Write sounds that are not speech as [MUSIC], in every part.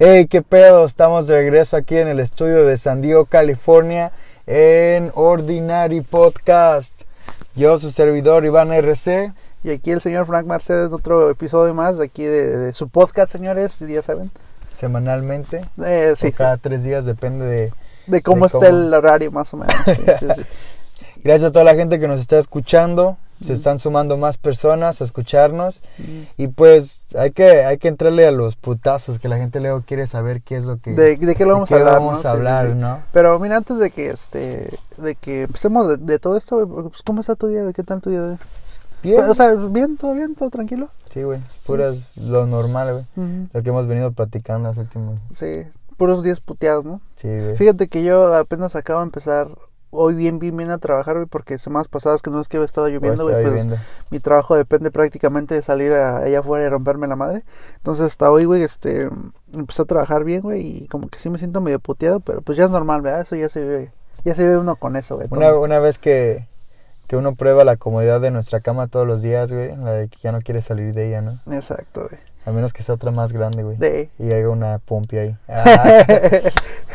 Hey, qué pedo, estamos de regreso aquí en el estudio de San Diego, California, en Ordinary Podcast. Yo, su servidor Iván RC. Y aquí el señor Frank Mercedes, otro episodio más de aquí de, de su podcast, señores, ya saben. Semanalmente. Eh, sí, cada tres días, depende de, de cómo de está cómo. el horario, más o menos. Sí. [LAUGHS] Gracias a toda la gente que nos está escuchando. Se están sumando más personas a escucharnos. Y pues hay que, hay que entrarle a los putazos que la gente luego quiere saber qué es lo que... ¿De, de qué lo vamos qué a hablar? vamos ¿no? a Sí, sí, hablar, sí. ¿no? Pero mira, antes de que este de que empecemos de, de todo esto, pues, ¿cómo está tu día? ¿Qué tal tu día? Bien. O sea, bien, todo bien, todo tranquilo. Sí, güey. Puras, lo normal, güey. Lo que hemos venido platicando los últimos... Sí, puros días puteados, ¿no? Sí, güey. Fíjate que yo apenas acabo de empezar hoy bien, bien, bien a trabajar, güey, porque semanas pasadas que no es que había estado lloviendo, Pues, güey, pues mi trabajo depende prácticamente de salir a- allá afuera y romperme la madre. Entonces hasta hoy, güey, este, empecé a trabajar bien, güey, y como que sí me siento medio puteado, pero pues ya es normal, ¿verdad? Eso ya se ve, ya se ve uno con eso, güey. Una, una vez que, que uno prueba la comodidad de nuestra cama todos los días, güey, la de que ya no quiere salir de ella, ¿no? Exacto, güey. A menos que sea otra más grande, güey. De... Y haya una pompi ahí. [LAUGHS] Ah,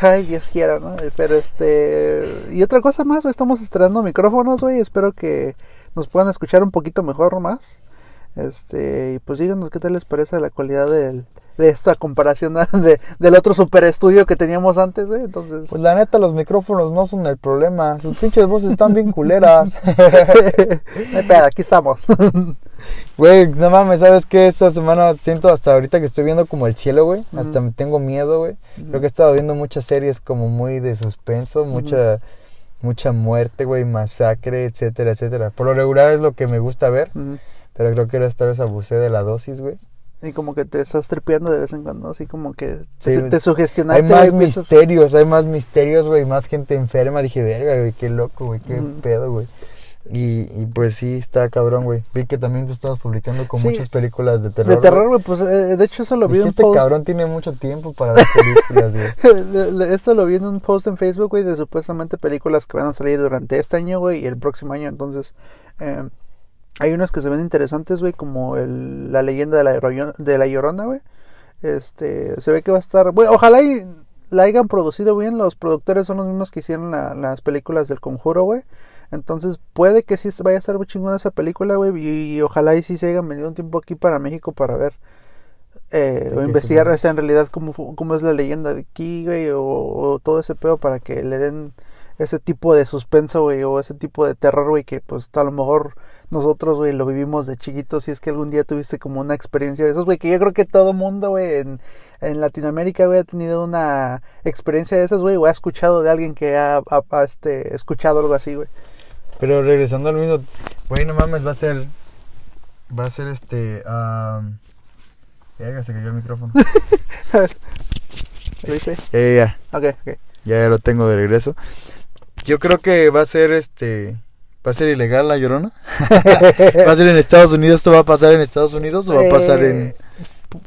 [LAUGHS] Ay, Dios quiera, ¿no? Pero este... Y otra cosa más, estamos estrenando micrófonos, güey, espero que nos puedan escuchar un poquito mejor más. Este, y pues díganos qué tal les parece la calidad del, de esta comparación [LAUGHS] de, del otro super estudio que teníamos antes, güey. Entonces, pues la neta, los micrófonos no son el problema. Sus pinches voces están bien culeras. [LAUGHS] pedo, aquí estamos. [LAUGHS] Güey, no mames, ¿sabes qué? Esta semana siento hasta ahorita que estoy viendo como el cielo, güey. Hasta me tengo miedo, güey. Creo que he estado viendo muchas series como muy de suspenso, mucha mucha muerte, güey, masacre, etcétera, etcétera. Por lo regular es lo que me gusta ver, pero creo que esta vez abusé de la dosis, güey. Y como que te estás tripeando de vez en cuando, así como que Sí, te, te Hay sugestionaste. más güey, piensas- misterios, hay más misterios, güey, más gente enferma. Dije, verga, güey, qué loco, güey, qué pedo, güey. Y, y pues sí, está cabrón, güey. Vi que también tú estabas publicando con Sí. muchas películas de terror. De terror, güey, pues eh, de hecho eso lo vi en un este post. cabrón tiene mucho tiempo para ver películas, güey. [LAUGHS] Esto lo vi en un post en Facebook, güey, de supuestamente películas que van a salir durante este año, güey, y el próximo año. Entonces, eh, hay unos que se ven interesantes, güey, como el, la leyenda de la, Llorona- de la Llorona, güey. Este, se ve que va a estar, güey, ojalá y la hayan producido bien. Los productores son los mismos que hicieron la- las películas del Conjuro, güey. Entonces, puede que sí vaya a estar muy chingona esa película, güey, y, y ojalá y sí se hayan venido un tiempo aquí para México para ver eh, Sí, o investigar sí. esa en realidad cómo, cómo es la leyenda de aquí, güey, o, o todo ese pedo para que le den ese tipo de suspenso, güey, o ese tipo de terror, güey, que pues a lo mejor nosotros, güey, lo vivimos de chiquitos, si es que algún día tuviste como una experiencia de esos, güey, que yo creo que todo mundo, güey, en, en Latinoamérica, güey, ha tenido una experiencia de esas, güey, o ha escuchado de alguien que ha, ha- ha, este, escuchado algo así, güey. Pero regresando al mismo, güey, no mames, va a ser, va a ser este, um... Verga, se cayó el micrófono. [LAUGHS] Ya, ya, ya. Ok, ok. Ya, ya lo tengo de regreso. Yo creo que va a ser este. ¿Va a ser ilegal la llorona? [LAUGHS] ¿Va a ser en Estados Unidos? ¿Esto va a pasar en Estados Unidos o va a pasar en.? Eh,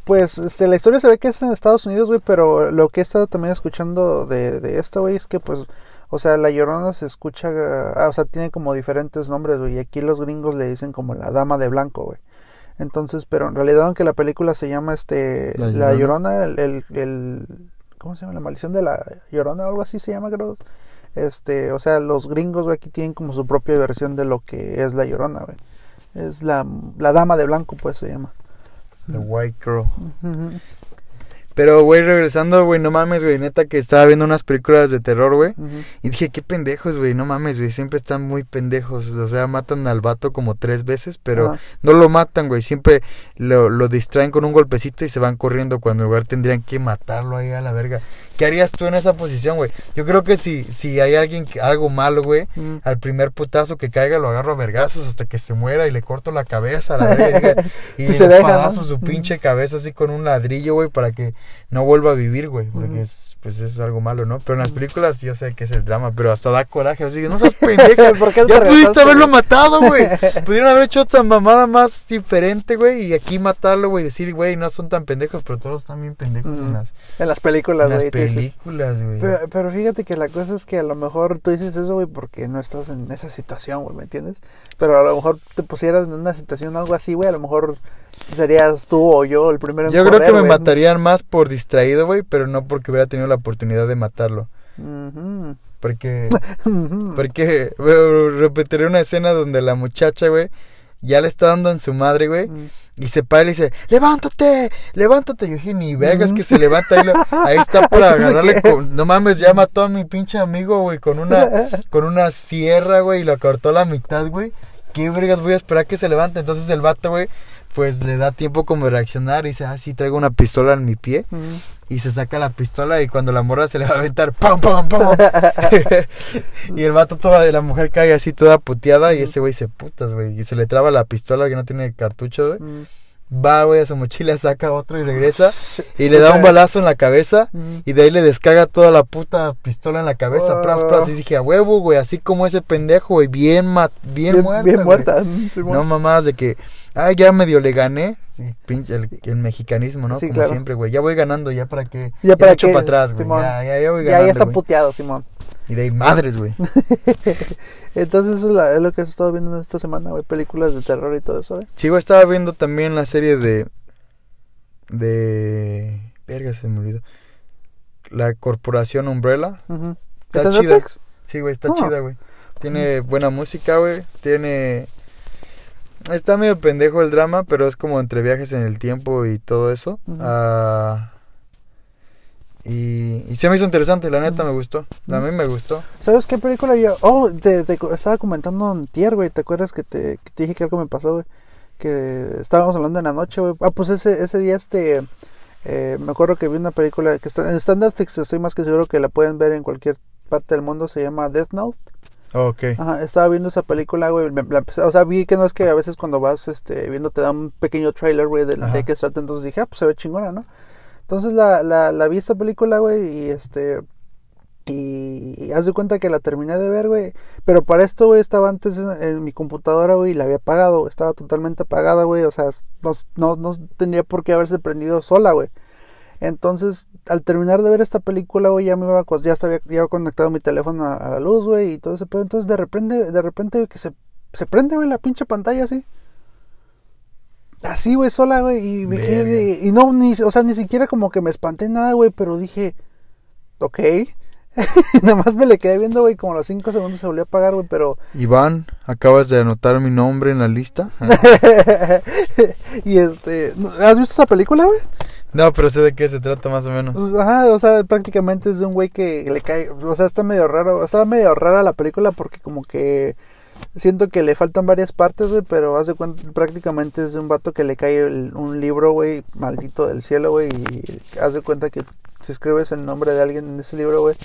Pues este, la historia se ve que es en Estados Unidos, güey, pero lo que he estado también escuchando de, de esto, güey, es que pues, o sea, la llorona se escucha, ah, o sea, tiene como diferentes nombres, güey, y aquí los gringos le dicen como la dama de blanco, güey. Entonces, pero en realidad, aunque la película se llama este, La La Llorona. Llorona, el, el, el- ¿cómo se llama? La maldición de la Llorona o algo así se llama, creo. Este, o sea, los gringos, güey, aquí tienen como su propia versión de lo que es la Llorona, güey. Es la, la dama de blanco, pues se llama. The White Girl. Pero, güey, regresando, güey, no mames, güey, neta que estaba viendo unas películas de terror, güey. Y dije, qué pendejos, güey, no mames, güey, siempre están muy pendejos. O sea, matan al vato como tres veces, pero no lo matan, güey. Siempre lo, lo distraen con un golpecito y se van corriendo cuando en lugar tendrían que matarlo ahí a la verga. ¿Qué harías tú en esa posición, güey? Yo creo que si, si hay alguien, que, algo malo, güey, al primer putazo que caiga lo agarro a vergazos hasta que se muera y le corto la cabeza a la verga. y diga- [LAUGHS] Y, Si se deja, ¿no? su pinche cabeza así con un ladrillo, güey, para que no vuelva a vivir, güey. Porque es, pues es algo malo, ¿no? Pero en las películas yo sé que es el drama, pero hasta da coraje. Así que no seas [LAUGHS] pendeja. ¿Por qué ya pudiste haberlo güey? matado, güey. [LAUGHS] Pudieron haber hecho otra mamada más diferente, güey. Y aquí matarlo, güey. Decir, güey, no son tan pendejos, pero todos están bien pendejos en las, En las películas, en las güey. te dices. películas, güey. Pero, pero fíjate que la cosa es que a lo mejor tú dices eso, güey, porque no estás en esa situación, güey, ¿me entiendes? Pero a lo mejor te pusieras en una situación algo así, güey, a lo mejor serías tú o yo el primero en Yo creo que me matarían más por distraído, güey, pero no porque hubiera tenido la oportunidad de matarlo. Porque, [LAUGHS] porque, repetiré una escena donde la muchacha, güey, ya le está dando en su madre, güey, Mm. y se para y le dice, levántate, levántate. Yo dije, ni vergas que se levanta, ahí, lo- ahí está [LAUGHS] para agarrarle con, no mames, ya mató a mi pinche amigo, güey, con una, [LAUGHS] con una sierra, güey, y lo cortó a la mitad, güey. ¿Qué vergas voy a esperar que se levante? Entonces el vato, güey, pues le da tiempo como de reaccionar y dice, ah, sí, traigo una pistola en mi pie. Y se saca la pistola y cuando la morra se le va a aventar, ¡pam, pam, pam! [LAUGHS] y el vato toda, la mujer cae así toda puteada y ese güey se putas, güey. Y se le traba la pistola que no tiene cartucho, güey. Va, güey, a su mochila, saca otro y regresa. [LAUGHS] Y le da un balazo en la cabeza. Mm. Y de ahí le descarga toda la puta pistola en la cabeza, pras, pras. Y dije, a huevo, güey, así como ese pendejo, güey, bien, ma- bien, Bien, muerta. bien muerta. [LAUGHS] Simón. No mamadas de que, ah, ya medio le gané. Sí, pinche, el, el mexicanismo, ¿no? Sí, Como claro. siempre, güey. Ya voy ganando, ya para qué. Ya para me echo qué, para atrás, güey. Ya, ya, ya voy ya, ganando. ya está güey. puteado, Simón. Y de ahí, madres, güey. [LAUGHS] Entonces eso es, la- es lo que has estado viendo en esta semana, güey. Películas de terror y todo eso, güey. Sí, güey, estaba viendo también la serie de. De. Verga, se me olvidó. La Corporación Umbrella. Está ¿Está en chida. Netflix? Sí, güey, está Ah. chida, güey. Tiene buena música, güey. Tiene. Está medio pendejo el drama, pero es como entre viajes en el tiempo y todo eso. Ah, y, y se me hizo interesante, la neta me gustó. A mí me gustó. ¿Sabes qué película yo? Oh, te, te estaba comentando en tier, güey. ¿Te acuerdas que te, que te dije que algo me pasó, güey? Que estábamos hablando en la noche, güey. Ah, pues ese, ese día, este. eh, me acuerdo que vi una película que está, en Netflix. Estoy más que seguro que la pueden ver en cualquier parte del mundo. Se llama Death Note. Ok. Ajá, estaba viendo esa película, güey. o sea, vi que no es que a veces cuando vas este, viendo te dan un pequeño trailer, güey, de, de qué se trata. Entonces dije, ah, pues se ve chingona, ¿no? Entonces la, la, la vi esta película, güey, y este. Y, haz de cuenta que la terminé de ver, güey. Pero para esto, güey, estaba antes en, mi computadora, güey, y la había apagado. Estaba totalmente apagada, güey. O sea, no, no, no tendría por qué haberse prendido sola, güey. Entonces, al terminar de ver esta película, güey, ya me iba ya estaba ya conectado mi teléfono a, a la luz, güey, y todo ese pedo. Entonces, de repente, de repente, güey, que se, se prende, güey, la pinche pantalla así. Así, güey, sola, güey, y me quedé, Verga. y no, ni, o sea, ni siquiera como que me espanté nada, güey, pero dije, ok. [LAUGHS] Nada más me le quedé viendo, güey, como a los 5 segundos se volvió a apagar, güey, pero... Iván, acabas de anotar mi nombre en la lista. [LAUGHS] y este, ¿has visto esa película, güey? No, pero sé de qué se trata más o menos. Ajá, o sea, prácticamente es de un güey que le cae, o sea, está medio raro, está medio rara la película porque como que siento que le faltan varias partes, güey, pero haz de cuenta, prácticamente es de un vato que le cae el- un libro, güey, maldito del cielo, güey, y haz de cuenta que si escribes el nombre de alguien en ese libro, güey,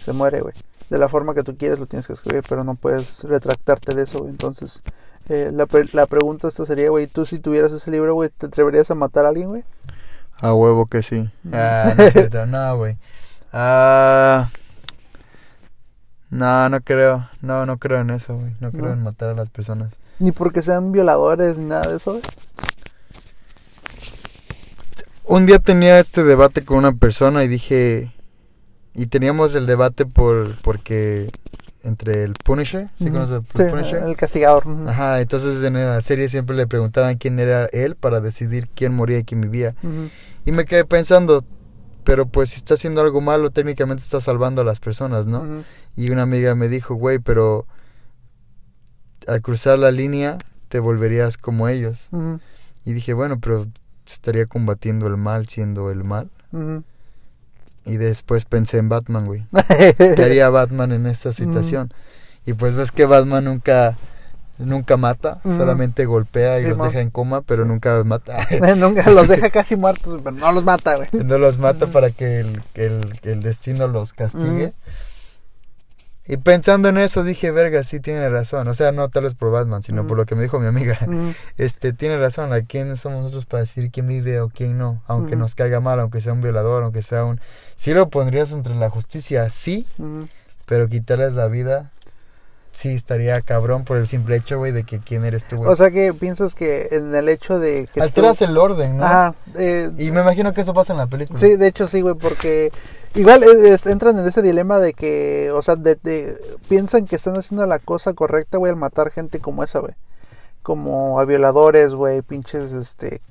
se muere, güey. De la forma que tú quieres lo tienes que escribir, pero no puedes retractarte de eso, güey. Entonces, eh, la, pre- la pregunta esta sería, güey, tú si tuvieras ese libro, güey, ¿te atreverías a matar a alguien, güey? A huevo que sí. Ah, no es cierto. No, güey. Ah. No, no creo. No, no creo en eso, güey. No creo ¿No? en matar a las personas. Ni porque sean violadores ni nada de eso, güey. Un día tenía este debate con una persona y dije. Y teníamos el debate por porque entre el Punisher, ¿sí conoces el Sí, Punisher? el castigador. Ajá, entonces en la serie siempre le preguntaban quién era él para decidir quién moría y quién vivía. Y me quedé pensando, pero pues si está haciendo algo malo, técnicamente está salvando a las personas, ¿no? Y una amiga me dijo, güey, pero al cruzar la línea te volverías como ellos. Y dije, bueno, pero estaría combatiendo el mal siendo el mal. Y después pensé en Batman, güey. [LAUGHS] ¿Qué haría Batman en esta situación? Y pues ves que Batman nunca nunca mata, solamente golpea y los deja en coma, pero nunca los mata. [LAUGHS] Nunca los deja [LAUGHS] casi muertos, pero no los mata, güey. no los mata para que el, el, destino los castigue. Y pensando en eso dije, verga, sí tiene razón. O sea, no tal vez por Batman, sino por lo que me dijo mi amiga. [LAUGHS] Este, tiene razón. ¿A quién somos nosotros para decir quién vive o quién no? Aunque nos caiga mal, aunque sea un violador, aunque sea un... Sí lo pondrías entre la justicia, sí, pero quitarles la vida, sí estaría cabrón por el simple hecho, güey, de que quién eres tú, güey. O sea que piensas que en el hecho de que. Alteras tú- el orden, ¿no? Ajá. eh, Y me imagino que eso pasa en la película. Sí, de hecho sí, güey, porque igual eh, es- entran en ese dilema de que, o sea, de, de- piensan que están haciendo la cosa correcta, güey, al matar gente como esa, güey. como a violadores, güey, pinches este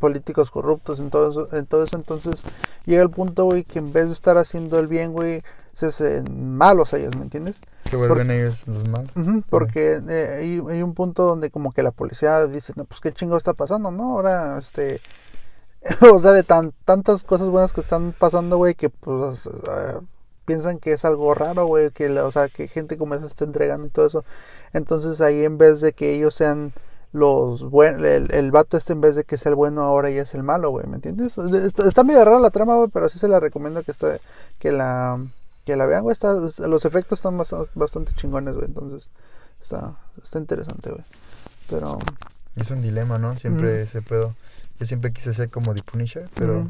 políticos corruptos en todo eso, en todo eso, entonces llega el punto, güey, que en vez de estar haciendo el bien, güey, se hacen malos ellos, ¿me entiendes? Se vuelven ellos los malos. porque eh, hay, hay, un punto donde como que la policía dice, no, pues qué chingo está pasando, ¿no? Ahora, este, [LAUGHS] o sea, de tan, tantas cosas buenas que están pasando, güey, que pues uh, piensan que es algo raro, güey, que, o sea, que gente como esa está entregando y todo eso. Entonces ahí en vez de que ellos sean los buenos, el, el, vato este en vez de que sea el bueno ahora ya es el malo, güey, ¿me entiendes? Está, medio rara la trama, güey, pero sí se la recomiendo que está, que la, que la vean, güey, está, los efectos están bastante, chingones, güey, entonces está, está interesante, güey. Pero... Es un dilema, ¿no? Siempre se puede... Yo siempre quise ser como The Punisher, pero...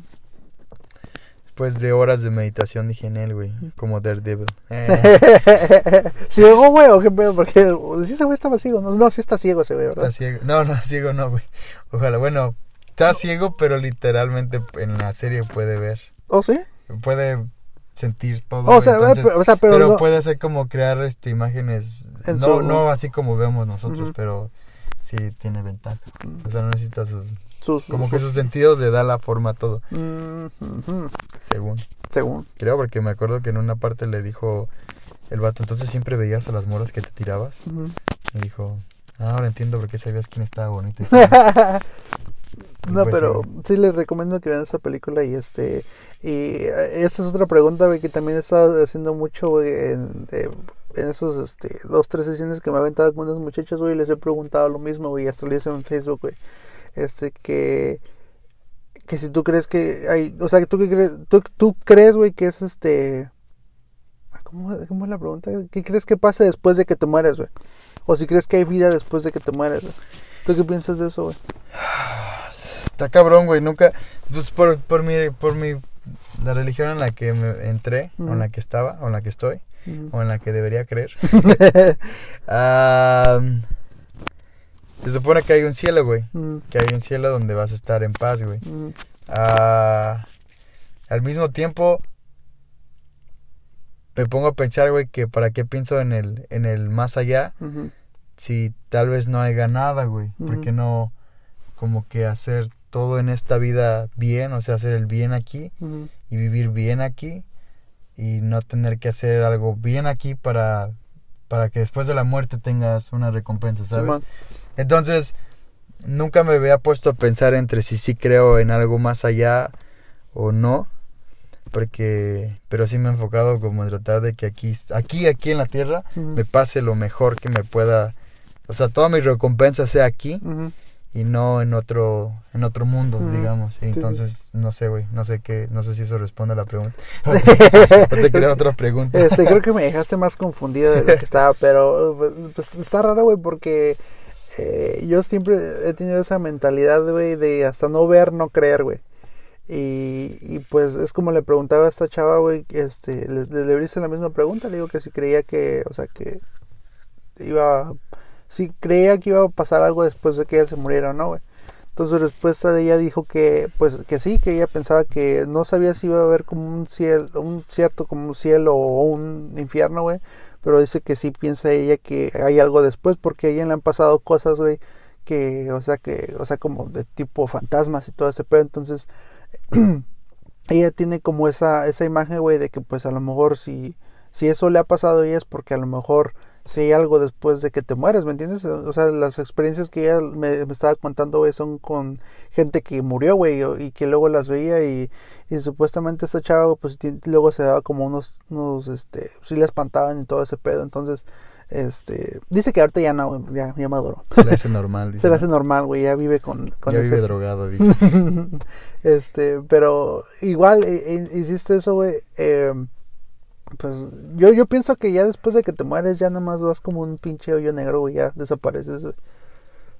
Después de horas de meditación dije en él, güey. Como Daredevil. [LAUGHS] Eh. ¿Ciego, güey? ¿O qué pedo? Porque si ese güey estaba ciego. No, no, sí está ciego ese güey, ¿verdad? Está ciego. No, no, [LAUGHS] ciego no, güey. Ojalá. Bueno, está ciego, pero literalmente en la serie puede ver. ¿Oh, sí? Puede sentir todo. o, sea, pero, o sea, pero, pero puede hacer como crear este imágenes. No, no así como vemos nosotros, pero sí tiene ventaja. O sea, no necesita sus como que sus sentidos le da la forma a todo. Según. Según. Creo porque me acuerdo que en una parte le dijo el vato, entonces siempre veías a las moras que te tirabas. Me dijo, ah, ahora entiendo por qué sabías quién estaba bonito. [LAUGHS] no, pues pero sí. les recomiendo que vean esa película y este y esta es otra pregunta que también he estado haciendo mucho en, en esos este, dos, tres sesiones que me aventado con unas muchachas, güey, les he preguntado lo mismo, güey, hasta lo hice en Facebook, güey este que que si tú crees que hay, o sea, tú que crees, tú, tú crees, güey, que es este ¿Cómo, ¿Cómo, es la pregunta? ¿Qué crees que pase después de que te mueres, güey? O si crees que hay vida después de que te mueres, güey. ¿Tú qué piensas de eso, güey? Está cabrón, güey. Nunca, pues por, por mi, por mi, la religión en la que me entré, o en la que estaba, o en la que estoy, o en la que debería creer. [LAUGHS] Se supone que hay un cielo, güey. Que hay un cielo donde vas a estar en paz, güey. Ah, al mismo tiempo, me pongo a pensar, güey, que para qué pienso en el, en el más allá si tal vez no haya nada, güey. ¿Por qué no como que hacer todo en esta vida bien? O sea, hacer el bien aquí y vivir bien aquí y no tener que hacer algo bien aquí para, para que después de la muerte tengas una recompensa, ¿sabes? Entonces, nunca me había puesto a pensar entre si sí creo en algo más allá o no. Porque, pero sí me he enfocado como en tratar de que aquí, aquí, aquí en la tierra, me pase lo mejor que me pueda, o sea, toda mi recompensa sea aquí y no en otro, en otro mundo, digamos. entonces, no sé, güey, no sé qué, no sé si eso responde a la pregunta. [LAUGHS] [LAUGHS] o te creo otra pregunta. Este, creo que me dejaste más confundido de lo que estaba, pero pues, pues está raro, güey, porque eh, yo siempre he tenido esa mentalidad, güey, de hasta no ver, no creer, güey. Y, y, pues es como le preguntaba a esta chava, güey, este, le, le, hice la misma pregunta, le digo que si creía que, o sea, que iba, si creía que iba a pasar algo después de que ella se muriera o no, güey. Entonces respuesta de ella dijo que, pues, que sí, que ella pensaba que no sabía si iba a haber como un cielo, un cierto como un cielo o un infierno, güey, pero dice que sí piensa ella que hay algo después porque a ella le han pasado cosas, güey, que, o sea, que, o sea, como de tipo fantasmas y todo ese pedo, entonces [CLEARS THROAT] ella tiene como esa, esa imagen, güey, de que pues a lo mejor si, si eso le ha pasado a ella es porque a lo mejor si hay algo después de que te mueres, ¿me entiendes? O sea, las experiencias que ella me, estaba contando, güey, son con gente que murió, güey, y que luego las veía y, y supuestamente esta chava, pues luego se daba como unos, unos, este, sí le espantaban y todo ese pedo, entonces, este, dice que ahorita ya no, ya, ya maduro. Se le hace [LAUGHS] normal, dice. Se le hace normal, güey, ya vive con, con Ya vive drogado, dice. [LAUGHS] este, pero igual, hiciste eso, güey, eh, pues yo, yo pienso que ya después de que te mueres ya nada más vas como un pinche hoyo negro, güey, ya desapareces,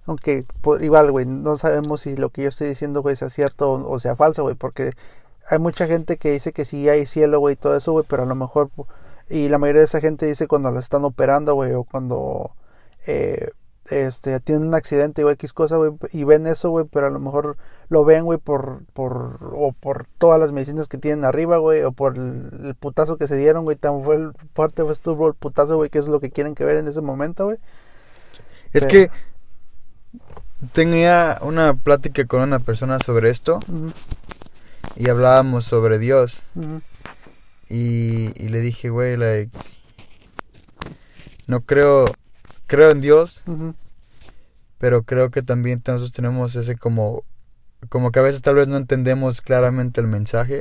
Aunque igual, güey, no sabemos si lo que yo estoy diciendo, güey, sea cierto o, sea falso, güey, porque hay mucha gente que dice que sí hay cielo, güey, todo eso, güey, pero a lo mejor, y la mayoría de esa gente dice cuando la están operando, güey, o cuando eh, este, tienen un accidente o X cosa, güey, y ven eso, güey, pero a lo mejor lo ven, güey, por, por, o por todas las medicinas que tienen arriba, güey, o por el, putazo que se dieron, güey, tan fue el, fuerte fue estuvo el putazo, güey, que es lo que quieren que ver en ese momento, güey. Es que tenía una plática con una persona sobre esto y hablábamos sobre Dios. Y, y le dije, güey, like, no creo, creo en Dios, pero creo que también nosotros tenemos ese como, como que a veces tal vez no entendemos claramente el mensaje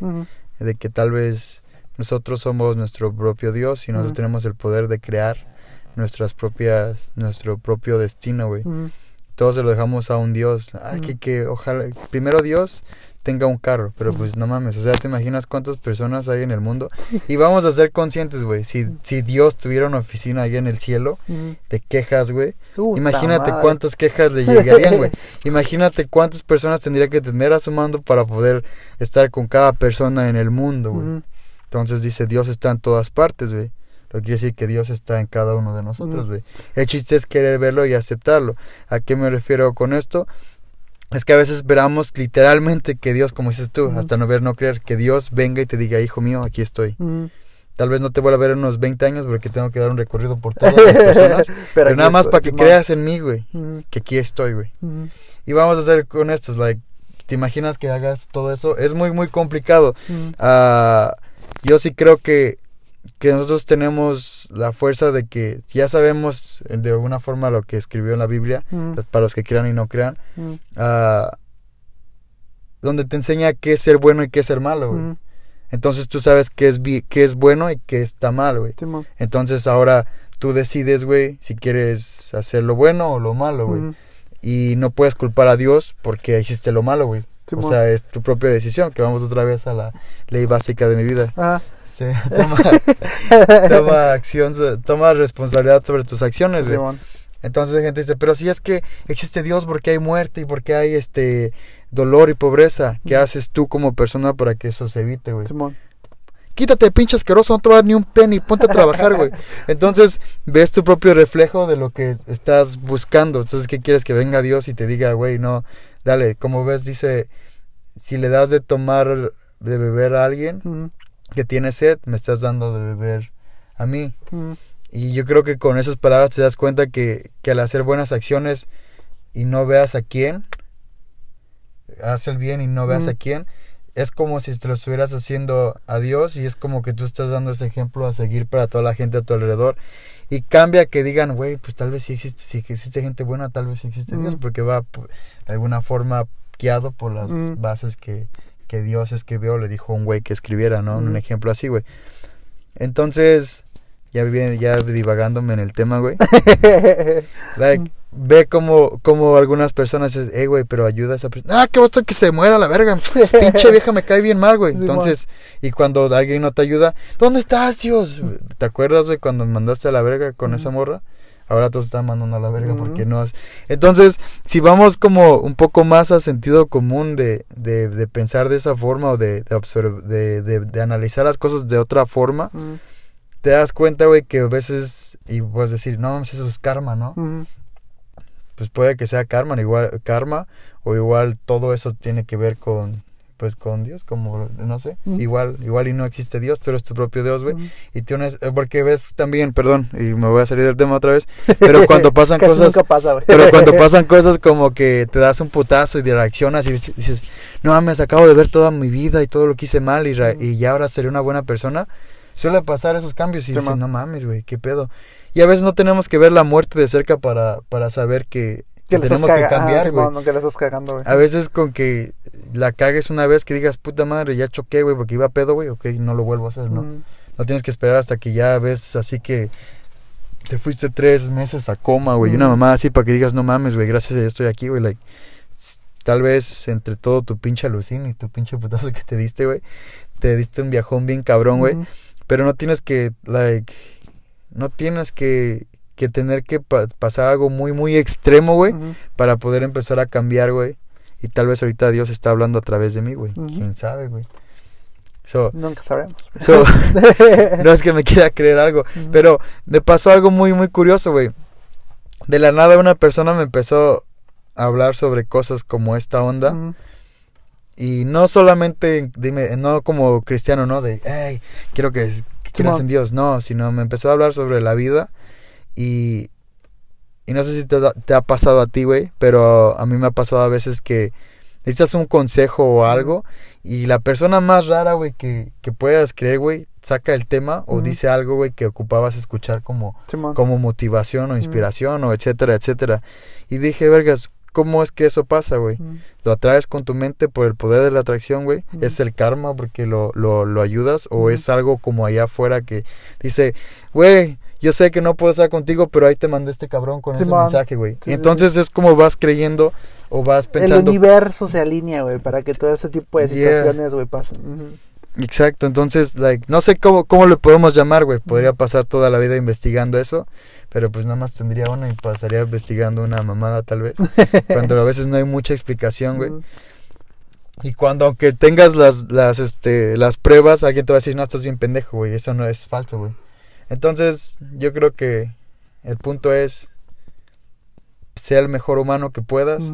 de que tal vez nosotros somos nuestro propio Dios y nosotros tenemos el poder de crear nuestras propias, nuestro propio destino, güey. Todos se lo dejamos a un Dios. Ay, que, que ojalá, primero Dios tenga un carro, pero pues no mames, o sea, te imaginas cuántas personas hay en el mundo y vamos a ser conscientes, güey, si, si Dios tuviera una oficina ahí en el cielo de quejas, güey, imagínate madre. cuántas quejas le llegarían, güey, imagínate cuántas personas tendría que tener a su mando para poder estar con cada persona en el mundo, güey. Entonces dice, Dios está en todas partes, güey. Lo que quiere decir que Dios está en cada uno de nosotros, güey. El chiste es querer verlo y aceptarlo. ¿A qué me refiero con esto? Es que a veces esperamos literalmente que Dios, como dices tú, hasta no ver, no creer, que Dios venga y te diga, hijo mío, aquí estoy. Tal vez no te vuelva a ver en unos 20 años porque tengo que dar un recorrido por todas las [LAUGHS] personas. pero nada más para que creas en mí, güey. Que aquí estoy, güey. Y vamos a hacer con estos, like, ¿te imaginas que hagas todo eso? Es muy, muy complicado. Ah, yo sí creo que, que nosotros tenemos la fuerza de que ya sabemos eh, de alguna forma lo que escribió en la Biblia, ujú, pues, para los que crean y no crean, ujú, ah, donde te enseña qué es ser bueno y qué es ser malo, güey. ujú. Entonces tú sabes qué es, qué es bueno y qué está mal, güey. Entonces ahora tú decides, güey, si quieres hacer lo bueno o lo malo, güey. Ujú, Y no puedes culpar a Dios porque hiciste lo malo, güey. O sea, es tu propia decisión, que vamos otra vez a la ley básica de mi vida. Ajá. Sí, [LAUGHS] toma, toma acción, toma responsabilidad sobre tus acciones, güey. Entonces la gente dice, pero si es que existe Dios porque hay muerte y porque hay este dolor y pobreza, ¿qué haces tú como persona para que eso se evite, güey? Simón. Quítate, pinche asqueroso, no te va a dar ni un penny, ponte a trabajar, güey. [LAUGHS] Entonces, ves tu propio reflejo de lo que estás buscando. Entonces, ¿qué quieres que venga Dios y te diga, güey, no, dale, como ves, dice, si le das de tomar, de beber a alguien que tiene sed, me estás dando de beber a mí. ujú, Y yo creo que con esas palabras te das cuenta que, que al hacer buenas acciones y no veas a quién, haz el bien y no veas Ujú. a quién, es como si te lo estuvieras haciendo a Dios y es como que tú estás dando ese ejemplo a seguir para toda la gente a tu alrededor. Y cambia que digan, güey, pues tal vez sí existe, si existe gente buena, tal vez sí existe Dios, Ujú. porque va de alguna forma guiado por las bases que, que Dios escribió, le dijo a un güey que escribiera, ¿no? Un Ujú. ejemplo así, güey. Entonces, ya, ya divagándome en el tema, güey. [LAUGHS] Like, ve como, como algunas personas dicen, eh, güey, pero ayuda a esa persona. Ah, que basta que se muera la verga. [LAUGHS] Pinche vieja me cae bien mal, güey. Entonces, y cuando alguien no te ayuda, ¿dónde estás, Dios? [LAUGHS] ¿Te acuerdas, güey, cuando me mandaste a la verga con esa morra? Ahora todos están mandando a la verga porque no has... Entonces, si vamos como un poco más a sentido común de, de, de pensar de esa forma o de, de, de, analizar las cosas de otra forma, te das cuenta, güey, que a veces, y puedes decir, no, eso es karma, ¿no? Pues puede que sea karma, igual, karma, o igual todo eso tiene que ver con, pues con Dios, como, no sé, igual, igual y no existe Dios, tú eres tu propio Dios, güey, y tienes, eh, porque ves también, perdón, y me voy a salir del tema otra vez, pero [LAUGHS] cuando pasan cosas, pasa, pero cuando [LAUGHS] pasan cosas como que te das un putazo y reaccionas y dices, no mames, acabo de ver toda mi vida y todo lo que hice mal y, y ya ahora seré una buena persona. Suele pasar esos cambios y dices, no mames, güey, qué pedo. Y a veces no tenemos que ver la muerte de cerca para, para saber que, que tenemos que cambiar, güey. Simón, no, que le estás cagando, güey. A veces con que la cagues una vez que digas, puta madre, ya choqué, güey, porque iba a pedo, güey, ok, no lo vuelvo a hacer, ¿no? No tienes que esperar hasta que ya ves así que te fuiste tres meses a coma, güey. Y una Mm. mamá así para que digas, no mames, güey, gracias a Dios estoy aquí, güey. Like, tal vez entre todo tu pinche alucin y tu pinche putazo que te diste, güey, te diste un viajón bien cabrón, güey. Pero no tienes que, like, no tienes que, que tener que pa- pasar algo muy, muy extremo, güey, para poder empezar a cambiar, güey. Y tal vez ahorita Dios está hablando a través de mí, güey. ¿Quién sabe, güey? So, Nunca sabremos. so, [LAUGHS] [LAUGHS] no es que me quiera creer algo, pero me pasó algo muy, muy curioso, güey. De la nada una persona me empezó a hablar sobre cosas como esta onda. Y no solamente, dime, no como cristiano, ¿no? De, hey, quiero que, creas en Dios. No, sino me empezó a hablar sobre la vida. Y, y no sé si te, ha pasado a ti, güey, pero a mí me ha pasado a veces que necesitas un consejo o algo y la persona más rara, güey, que, que puedas creer, güey, saca el tema o dice algo, güey, que ocupabas escuchar como, como motivación o inspiración o etcétera, etcétera. Y dije, vergas, ¿cómo es que eso pasa, güey? Lo atraes con tu mente por el poder de la atracción, güey. Es el karma porque lo, lo, lo ayudas o es algo como allá afuera que dice, güey, yo sé que no puedo estar contigo, pero ahí te mandé este cabrón con ese mensaje, güey. Sí, y sí, entonces es como vas creyendo o vas El pensando. universo se alinea, güey, para que todo ese tipo de situaciones, güey, pasen. Exacto, entonces, like, no sé cómo, cómo le podemos llamar, güey. Podría pasar toda la vida investigando eso, pero pues nada más tendría una y pasaría investigando una mamada tal vez. [LAUGHS] cuando a veces no hay mucha explicación, güey. Y cuando aunque tengas las, las, este, las pruebas, alguien te va a decir, no, estás bien pendejo, güey, eso no es falso, güey. Entonces, yo creo que el punto es, sea el mejor humano que puedas,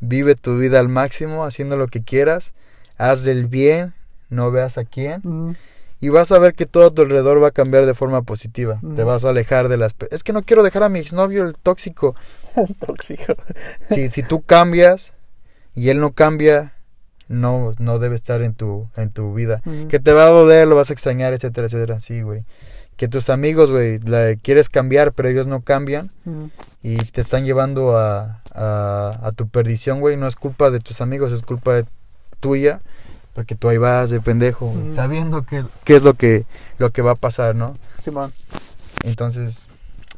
vive tu vida al máximo, haciendo lo que quieras, haz el bien, no veas a quién, y vas a ver que todo a tu alrededor va a cambiar de forma positiva. Te vas a alejar de las... Es que no quiero dejar a mi exnovio, el tóxico. [LAUGHS] Tóxico. [LAUGHS] si, si tú cambias y él no cambia, no, no debe estar en tu, en tu vida. Que te va a doler, lo vas a extrañar, etcétera, etcétera. Sí, güey. Que tus amigos, güey, la quieres cambiar, pero ellos no cambian y te están llevando a, a, a tu perdición, güey. No es culpa de tus amigos, es culpa de tuya. Porque tú ahí vas de pendejo, sabiendo qué, qué es lo que, lo que va a pasar, ¿no? Simón. Entonces,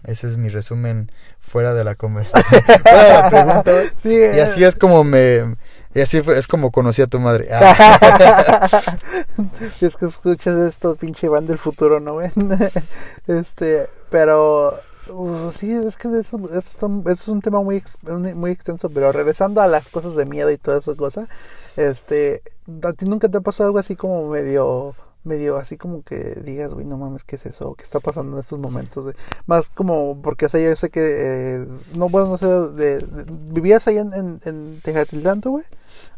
ese es mi resumen fuera de la conversación. [LAUGHS] fuera de la pregunta. Sí, Y así es como me. Y así fue- es como conocí a tu madre. Ah, [LAUGHS] es que escuchas esto, pinche van del futuro, ¿no, güey? [LAUGHS] este, pero uh, sí, es que eso, es un- eso es un tema muy, muy extenso, pero regresando a las cosas de miedo y toda esa cosa, este, ¿a ti nunca te ha pasado algo así como medio, medio así como que digas, güey, no mames, ¿qué es eso? ¿Qué está pasando en estos momentos? Más como, porque, o sea, yo sé que, eh, no, bueno, no sé, de, ¿vivías ahí en, en, en güey?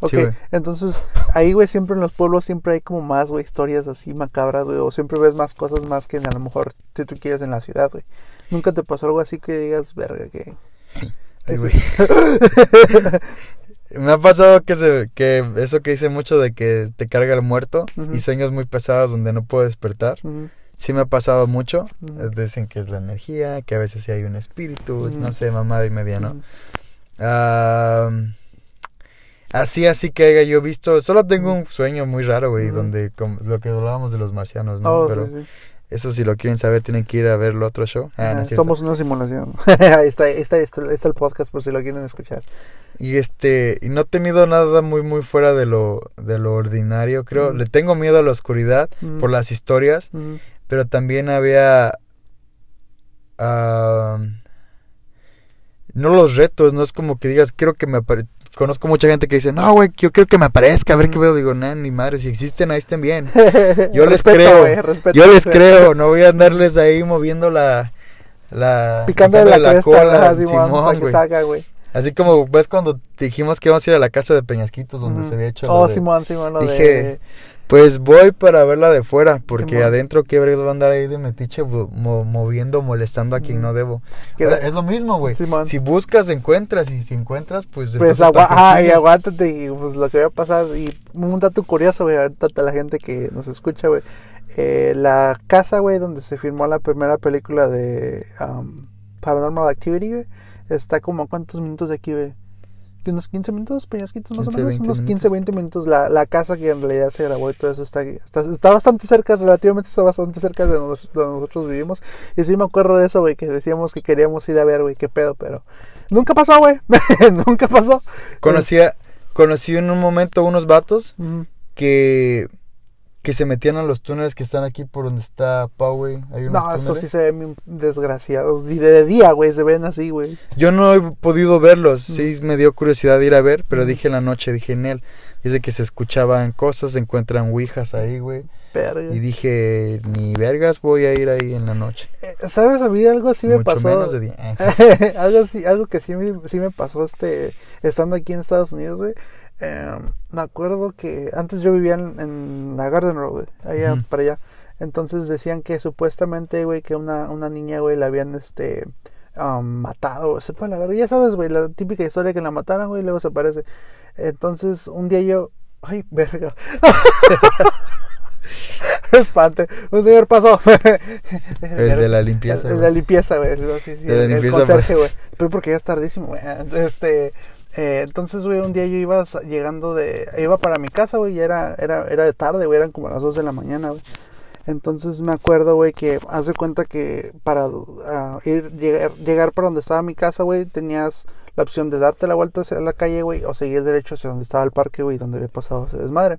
Ok, Sí, entonces ahí, güey, siempre en los pueblos siempre hay como más, güey, historias así macabras, güey, o siempre ves más cosas más que a lo mejor si tú quieres en la ciudad, güey. ¿Nunca te pasó algo así que digas, verga, que... [LAUGHS] ay, güey. [LAUGHS] Me ha pasado que, se, que eso que dice mucho de que te carga el muerto y sueños muy pesados donde no puedo despertar. Sí me ha pasado mucho. Dicen que es la energía, que a veces sí hay un espíritu, no sé, mamada y media, ¿no? Ah, así, así que haya yo visto. Solo tengo un sueño muy raro, güey, donde com- lo que hablábamos de los marcianos, ¿no? Oh, Pero sí, sí. eso si lo quieren saber tienen que ir a ver el otro show. Ah, no cierto. somos una simulación. [LAUGHS] está, está, está, el podcast por si lo quieren escuchar. Y este, y no he tenido nada muy muy fuera de lo de lo ordinario, creo. Le tengo miedo a la oscuridad por las historias, pero también había ah, no los retos, no es como que digas, quiero que me apare Conozco mucha gente que dice, no, güey, yo quiero que me aparezca, a ver qué veo. Digo, nah, ni madre, si existen, ahí estén bien. [LAUGHS] Yo les Respeto, creo. güey, respeto, Yo les creo, no voy a andarles ahí moviendo la. la Picándole la, cresta, cola, ajá, Simón, que güey. Así como ves cuando dijimos que íbamos a ir a la casa de Peñasquitos donde Ujú. se había hecho. Oh, Simón, Simón, lo Dije, de... Pues voy para verla de fuera, porque adentro qué va a andar ahí de metiche mo- mo- moviendo, molestando a quien Ujú. no debo. es lo mismo, güey. Si buscas, encuentras, y si encuentras, pues... Pues entonces, ¿para agua ah, y aguántate y pues lo que va a pasar. Y un dato curioso, güey, ahorita a la gente que nos escucha, güey. Eh, la casa, güey, donde se filmó la primera película de um, Paranormal Activity, güey, está como a cuántos minutos de aquí, güey. ¿Que ¿Unos 15 minutos, peñasquitos más 15, o menos? 20 Unos 15, minutos. 20 minutos. La, la casa que en realidad se grabó y todo eso está, está, está bastante cerca, relativamente está bastante cerca de donde nosotros vivimos. Y sí me acuerdo de eso, güey, que decíamos que queríamos ir a ver, güey, qué pedo, pero nunca pasó, güey. [LAUGHS] nunca pasó. Conocía, conocí en un momento unos vatos que, que se metían a los túneles que están aquí por donde está Pau, güey. Hay unos No, eso túneles. sí se ven desgraciados. Y de día, güey, se ven así, güey. Yo no he podido verlos, Mm. sí me dio curiosidad ir a ver, pero Mm. dije en la noche, dije en él, dice que se escuchaban cosas, se encuentran ouijas ahí, güey. Verga. Y dije, ni vergas voy a ir ahí en la noche. Eh, ¿Sabes? A mí algo así me pasó. menos de sí. [LAUGHS] algo así, algo que sí me, sí me pasó este estando aquí en Estados Unidos, güey. Eh, me acuerdo que antes yo vivía en, en la Garden Road, güey, allá para allá. Entonces decían que supuestamente, güey, que una, una niña, güey, la habían este um, matado, sepa la verdad. Ya sabes, güey, la típica historia que la mataron, güey, y luego se aparece. Entonces, un día yo. Ay, verga. [LAUGHS] Espante. Un señor pasó. [LAUGHS] El de la limpieza. El, de la limpieza, güey. Sí, sí, De la el- el limpieza, conserje, pues. güey. Pero porque ya es tardísimo, güey. [LAUGHS] Este. Eh, entonces, güey, un día yo iba llegando de. Iba para mi casa, güey, y era, era, era de tarde, güey, eran como las 2 de la mañana, güey. Entonces me acuerdo, güey, que haz de cuenta que para ah, ir, llegar, llegar para donde estaba mi casa, güey, tenías la opción de darte la vuelta hacia la calle, güey, o seguir derecho hacia donde estaba el parque, güey, donde había pasado ese desmadre.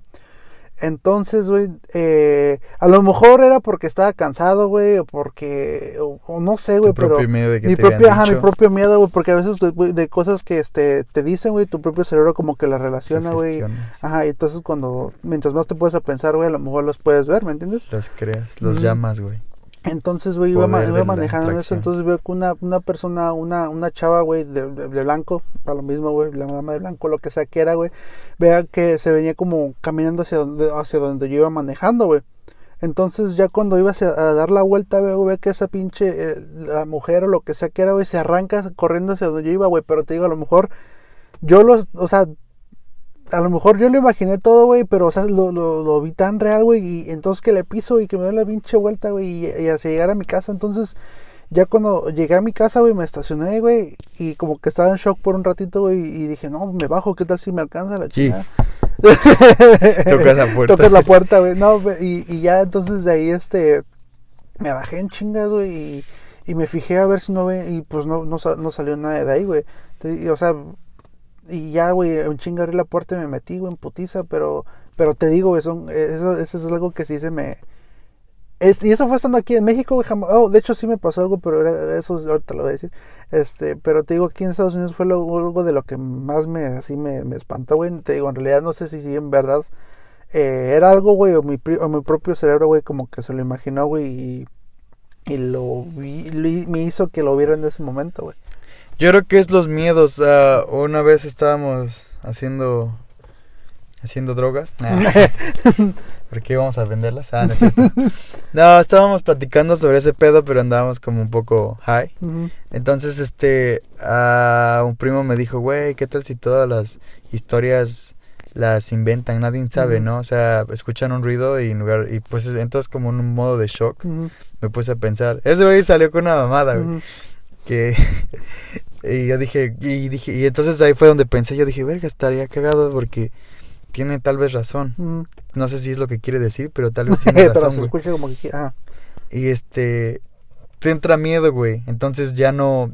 Entonces, güey, eh, a lo mejor era porque estaba cansado, güey, o porque, o, o no sé, güey, pero propio miedo de que mi te ajá, mi propio miedo, güey, porque a veces de, cosas que este te dicen, güey, tu propio cerebro como que las relaciona, güey. Ajá, y entonces cuando, mientras más te puedes a pensar, güey, a lo mejor los puedes ver, ¿me entiendes? Los creas, los llamas, güey. Entonces, güey, iba, iba manejando eso, entonces veo que una, una persona, una, una chava, güey, de, de- de blanco, para lo mismo, güey, la dama de blanco, lo que sea que era, güey, vea que se venía como caminando hacia donde, hacia donde yo iba manejando, güey. Entonces, ya cuando iba hacia- a dar la vuelta, veo, veo que esa pinche, eh, la mujer o lo que sea que era, güey, se arranca corriendo hacia donde yo iba, güey, pero te digo, a lo mejor, yo los, o sea, a lo mejor yo lo imaginé todo, güey, pero, o sea, lo, lo, lo vi tan real, güey, y entonces que le piso y que me doy la pinche vuelta, güey, y, y hacia llegar a mi casa, entonces, ya cuando llegué a mi casa, güey, me estacioné, güey, y como que estaba en shock por un ratito, güey, y dije, no, me bajo, ¿qué tal si me alcanza la Sí. chingada? [LAUGHS] Tocas la puerta. Tocas la puerta, güey, no, y, y ya entonces de ahí, este, me bajé en chingas, güey, y, y me fijé a ver si no ve, y pues no, no, no salió nada de ahí, güey, o sea, y ya, güey, en chinga abrí la puerta y me metí, güey, en putiza, pero, pero te digo, güey, son, eso, eso es algo que sí se me... Es, y eso fue estando aquí en México, güey, jamás... Oh, de hecho sí me pasó algo, pero era, eso ahorita lo voy a decir. Este, pero te digo, aquí en Estados Unidos fue lo- algo de lo que más me, así me, me espantó, güey. Te digo, en realidad no sé si, si en verdad eh, era algo, güey, o mi, o mi propio cerebro, güey, como que se lo imaginó, güey, y, lo vi, me hizo que lo viera en ese momento, güey. Yo creo que es los miedos. ah, una vez estábamos haciendo haciendo drogas. Nah. [LAUGHS] ¿Por qué íbamos a venderlas? Ah, no es. No, estábamos platicando sobre ese pedo, pero andábamos como un poco high. Entonces, este, ah, un primo me dijo, güey, ¿qué tal si todas las historias las inventan? Nadie sabe. ¿no? O sea, escuchan un ruido y, en lugar, y pues entras como en un modo de shock. Me puse a pensar, ese güey salió con una mamada, güey. Que [LAUGHS] y yo dije y dije y entonces ahí fue donde pensé yo dije verga estaría cagado porque tiene tal vez razón no sé si es lo que quiere decir pero tal vez [LAUGHS] tiene pero razón se güey. escucha como que... Y este te entra miedo güey. Entonces ya no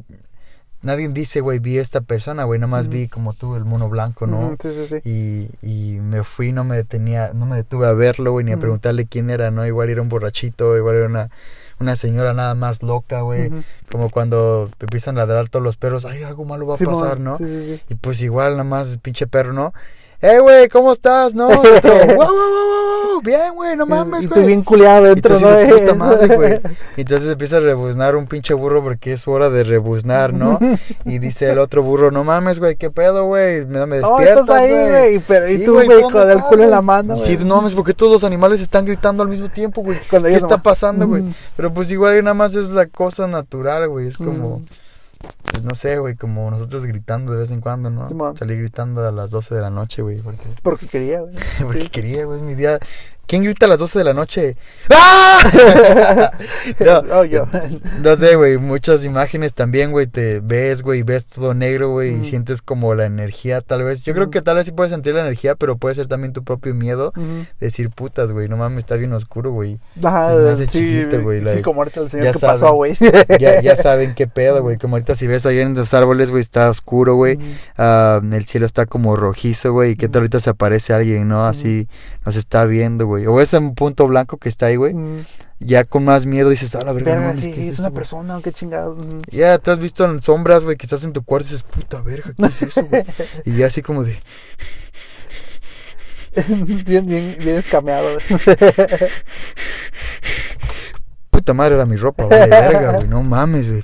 nadie dice güey vi a esta persona güey nomás Ujú. vi como tú el mono blanco no Sí, sí, sí. y, y me fui, no me detenía, no me detuve a verlo, güey, ni a preguntarle quién era, ¿no? Igual era un borrachito, igual era una, una señora nada más loca, güey. Como cuando empiezan a ladrar todos los perros, ay, algo malo va a pasar, ¿no? Sí, sí, sí. Y pues igual, nada más, pinche perro, ¿no? ¡Eh, güey! ¿Cómo estás? ¿No? Y todo, [LAUGHS] "Wow, wow, wow, wow, Bien, güey, no mames, y tú güey. bien culiado Y dentro, ¿no? de puta madre, [LAUGHS] güey. Y entonces empieza a rebuznar un pinche burro porque es hora de rebuznar, ¿no? [LAUGHS] Y dice el otro burro, no mames, güey, ¿qué pedo, güey? No me Oh, despiertas, estás ahí, güey. y pero- Y Sí, tú, güey, güey, ¿dónde con el culo en la mano, Sí, güey. no mames, porque todos los animales están gritando al mismo tiempo, güey. ¿Qué está nomás- pasando, güey? Mm. Pero pues igual nada más es la cosa natural, güey. Es como, Mm. Pues, no sé, güey, como nosotros gritando de vez en cuando, ¿no? Salí gritando a las 12 de la noche, güey, porque, Porque quería, güey. [LAUGHS] porque Sí. quería, güey, mi día. ¿Quién grita a las 12 de la noche? ¡Ah! [LAUGHS] [LAUGHS] no, Oh, yo. [LAUGHS] no sé, güey, muchas imágenes también, güey, te ves, güey, ves todo negro, güey, y sientes como la energía, tal vez. Yo creo que tal vez sí puedes sentir la energía, pero puede ser también tu propio miedo. Ujú. Decir putas, güey, no mames, está bien oscuro, güey. Ajá, Se me hace sí, chiquito, güey, Sí, like, como ahorita el señor ya que saben. pasó, güey. Ya, ya saben qué pedo, güey. Como ahorita si ves ahí en los árboles, güey, está oscuro, güey. Ah, el cielo está como rojizo, güey. Y qué tal ahorita se aparece alguien, ¿no? Así nos está viendo, güey. O ese punto blanco que está ahí, güey. Ujú. Ya con más miedo dices, ah, la verga, Verga, sí, ¿qué es eso, una güey?" persona, qué chingados. Ujú. Ya te has visto en sombras, güey, que estás en tu cuarto y dices, puta verga, ¿qué es eso, güey? [LAUGHS] y ya así como de, [LAUGHS] bien, bien, bien escameado. [LAUGHS] güey. puta madre, era mi ropa, vale, [LAUGHS] verga, güey. No mames, güey.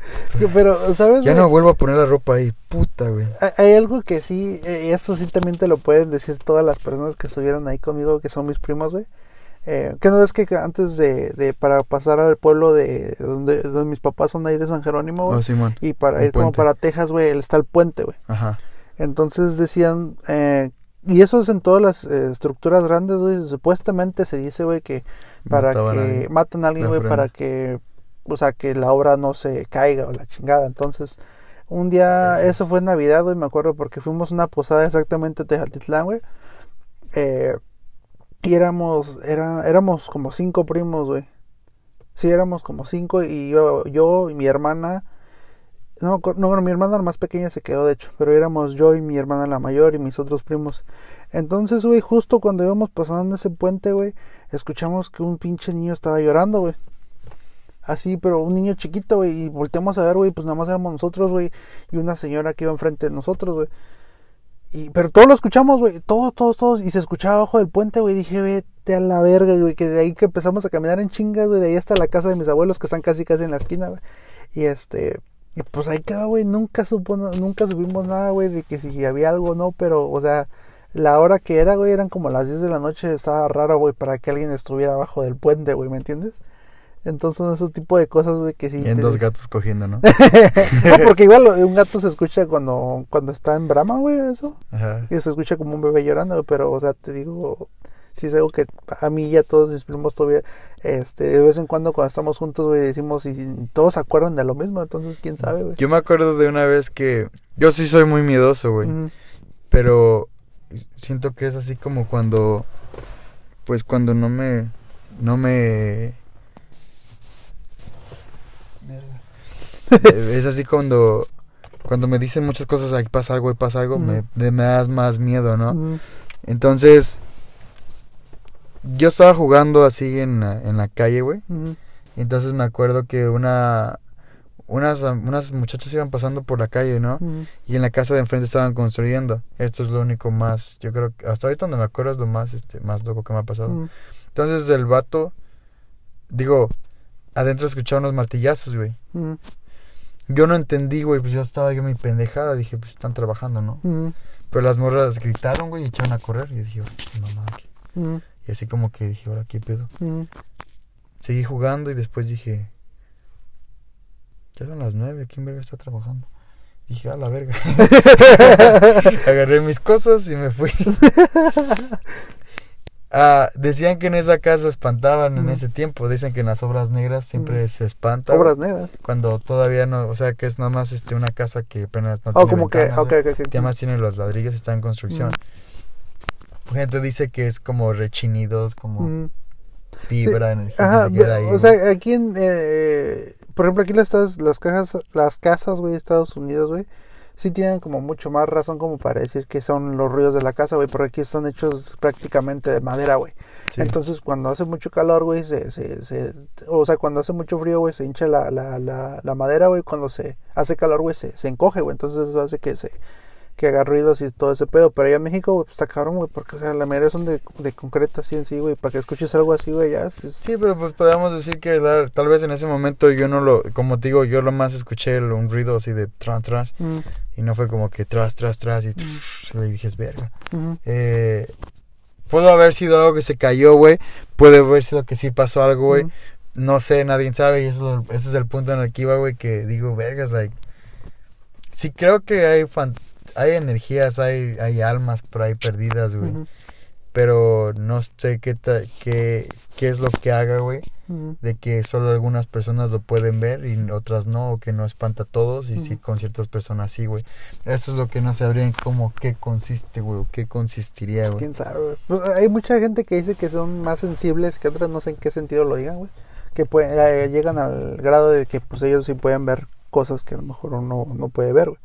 Pero, ¿sabes? Ya güey? no vuelvo a poner la ropa ahí, puta, güey. Hay- algo que sí, eh, y esto sí también te lo pueden decir todas las personas que estuvieron ahí conmigo, que son mis primos, güey. Eh, que no es que antes de, de, para pasar al pueblo de donde, donde mis papás son ahí de San Jerónimo, güey, Oh, y para ir como para Texas, güey, está el puente, güey. Ajá. Entonces decían, eh, y eso es en todas las eh, estructuras grandes, güey, supuestamente se dice, güey, que para Mataban que matan a alguien, güey, para que, o sea, que la obra no se caiga o la chingada. Entonces, un día, eso fue en Navidad, güey, me acuerdo, porque fuimos a una posada exactamente de Tejatitlán, güey. Eh, y éramos, era, éramos como cinco primos, güey. Sí, éramos como cinco y yo, yo y mi hermana, no, no, mi hermana la más pequeña se quedó, de hecho, pero éramos yo y mi hermana la mayor y mis otros primos. Entonces, güey, justo cuando íbamos pasando ese puente, güey, escuchamos que un pinche niño estaba llorando, güey. Así, pero un niño chiquito, güey, y volteamos a ver, güey, pues nada más éramos nosotros, güey, y una señora que iba enfrente de nosotros, güey. Y, pero todos lo escuchamos, güey, todos, todos, todos, y se escuchaba abajo del puente, güey, dije, vete a la verga, güey, que de ahí que empezamos a caminar en chingas, güey, de ahí hasta la casa de mis abuelos que están casi, casi en la esquina, güey. Y este, pues ahí quedó, güey, nunca supo, nunca supimos nada, güey, de que si había algo o no, pero, o sea, la hora que era, güey, eran como las 10 de la noche, estaba raro, güey, para que alguien estuviera abajo del puente, güey, ¿me entiendes? Entonces esos tipos de cosas, güey, que sí. Y en te- dos gatos cogiendo, ¿no? [LAUGHS] no, porque igual un gato se escucha cuando, cuando está en brama, güey, eso. Ajá. Y se escucha como un bebé llorando, güey, pero, o sea, te digo, sí es algo que a mí y a todos mis primos todavía, este, de vez en cuando cuando estamos juntos, güey, decimos y todos se acuerdan de lo mismo, entonces quién sabe, güey. Yo me acuerdo de una vez que yo sí soy muy miedoso, güey. Pero siento que es así como cuando pues cuando no me no me es así cuando cuando me dicen muchas cosas, ahí pasa algo, ahí pasa algo, me, me, me das más miedo, ¿no? Entonces yo estaba jugando así en, la- en la calle, güey. Y entonces me acuerdo que una unas, unas muchachas iban pasando por la calle, ¿no? Y en la casa de enfrente estaban construyendo. Esto es lo único más, yo creo que hasta ahorita donde me acuerdo es lo más, este, más loco que me ha pasado. Entonces el vato, digo, adentro escuchaba unos martillazos, güey. Yo no entendí, güey, pues yo estaba yo mi pendejada, dije, pues están trabajando, ¿no? Pero las morras gritaron, güey, y echaron a correr. Y dije, "Qué mamá, ¿qué?". Y así como que dije, ahora qué pedo. ujú. Seguí jugando y después dije, ya son las nueve, ¿quién verga está trabajando? Dije, a la verga. [LAUGHS] Agarré mis cosas y me fui. [LAUGHS] Ah, decían que en esa casa espantaban en Ujú. ese tiempo. Dicen que en las obras negras siempre Ujú. se espanta. Obras negras. Cuando todavía no, o sea que es nada más este, una casa que apenas no Oh, tiene como que, ventanas, ok, güey, ok, ok. que además tiene los ladrillos está en construcción. Gente dice que es como rechinidos, como Ujú. vibra, energía Ajá, que se queda ahí. o sea, aquí en, eh, por ejemplo, aquí las, las cajas, las casas, güey, de Estados Unidos, güey, sí tienen como mucho más razón como para decir que son los ruidos de la casa, güey, porque aquí están hechos prácticamente de madera, güey. Sí. Entonces, cuando hace mucho calor, güey, se, se, se, o sea, cuando hace mucho frío, güey, se hincha la, la, la, la madera, güey, cuando se hace calor, güey, se, se encoge, güey, entonces eso hace que se, que haga ruidos y todo ese pedo, pero allá en México, güey, pues está cabrón, güey, porque, o sea, la mayoría son de, de concreto así en sí, güey, para que escuches algo así, güey, ya, es- Sí, pero pues podemos decir que la- tal vez en ese momento yo no lo, como te digo, yo lo más escuché el- un ruido así de tras, tras, Mm, y no fue como que tras, tras, tras, y le dije, es verga. Eh, pudo haber sido algo que se cayó, güey, puede haber sido que sí pasó algo, güey, no sé, nadie sabe, y eso, ese es el punto en el que iba, güey, que digo, vergas, like, sí creo que hay fan- hay energías, hay, hay almas por ahí perdidas, güey, pero no sé qué, ta- qué, qué es lo que haga, güey. de que solo algunas personas lo pueden ver y otras no, o que no espanta a todos, y sí Ujú. con ciertas personas sí, güey. Eso es lo que no sabría en cómo, qué consiste, güey, qué consistiría, Pues, güey. quién sabe, güey. Pues, hay mucha gente que dice que son más sensibles que otras, no sé en qué sentido lo digan, güey. Que pueden, eh, llegan al grado de que pues ellos sí pueden ver cosas que a lo mejor uno no puede ver, güey.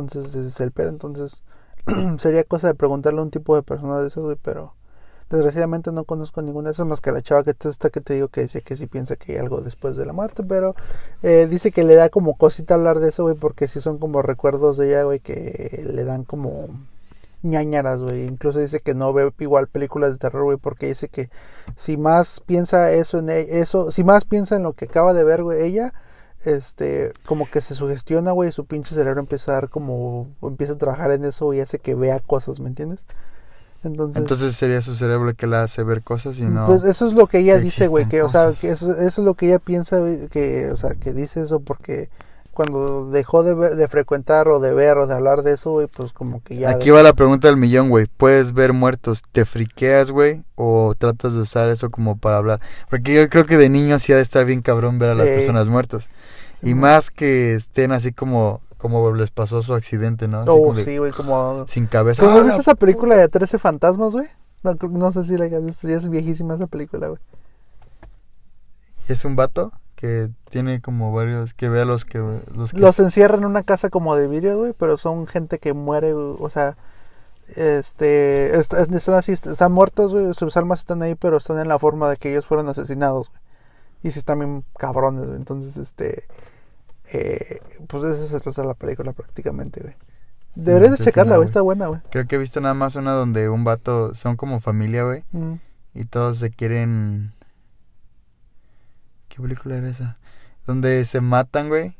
Entonces ese es el pedo, entonces [CLEARS THROAT] sería cosa de preguntarle a un tipo de persona de esas, güey, pero desgraciadamente no conozco ninguna de esas más que la chava que esta que te digo que dice que sí piensa que hay algo después de la muerte, pero eh, dice que le da como cosita hablar de eso, güey, porque sí son como recuerdos de ella, güey, que le dan como ñañaras, güey. Incluso dice que no ve igual películas de terror, güey, porque dice que si más piensa eso en e- eso, si más piensa en lo que acaba de ver, güey, ella, este, como que se sugestiona, güey, y su pinche cerebro empieza a dar como, empieza a trabajar en eso y hace que vea cosas, ¿me entiendes? Entonces, Entonces sería su cerebro el que la hace ver cosas y no. pues eso es lo que ella que dice, güey, que, o sea, que eso, eso es lo que ella piensa, que, o sea, que dice eso porque cuando dejó de ver, de frecuentar o de ver o de hablar de eso, güey, pues como que ya... Aquí va la pregunta del millón, güey. ¿Puedes ver muertos? ¿Te friqueas, güey? ¿O tratas de usar eso como para hablar? Porque yo creo que de niño sí ha de estar bien cabrón ver a las personas muertas. Sí, y más que estén así como, como les pasó su accidente, ¿no? Así Oh, como sí, güey, como... Sin cabeza. ¿Pero ¡Ah, has visto la esa película de 13 fantasmas, güey? No sé si la hayas visto, ya es viejísima esa película, güey. Es un vato que tiene como varios, que ve a los que... Los que Los encierran en una casa como de vidrio, güey, pero son gente que muere, güey, o sea, este, est- est- están así, est- están muertos, güey, sus almas están ahí, pero están en la forma de que ellos fueron asesinados, güey. Y sí están bien cabrones, güey. Entonces, este, eh, pues se trata la película prácticamente, güey. Deberías de checarla, güey. está buena, güey. Creo que he visto nada más una donde un vato, son como familia, güey, Mm. y todos se quieren... ¿Qué película era esa? Donde se matan, güey,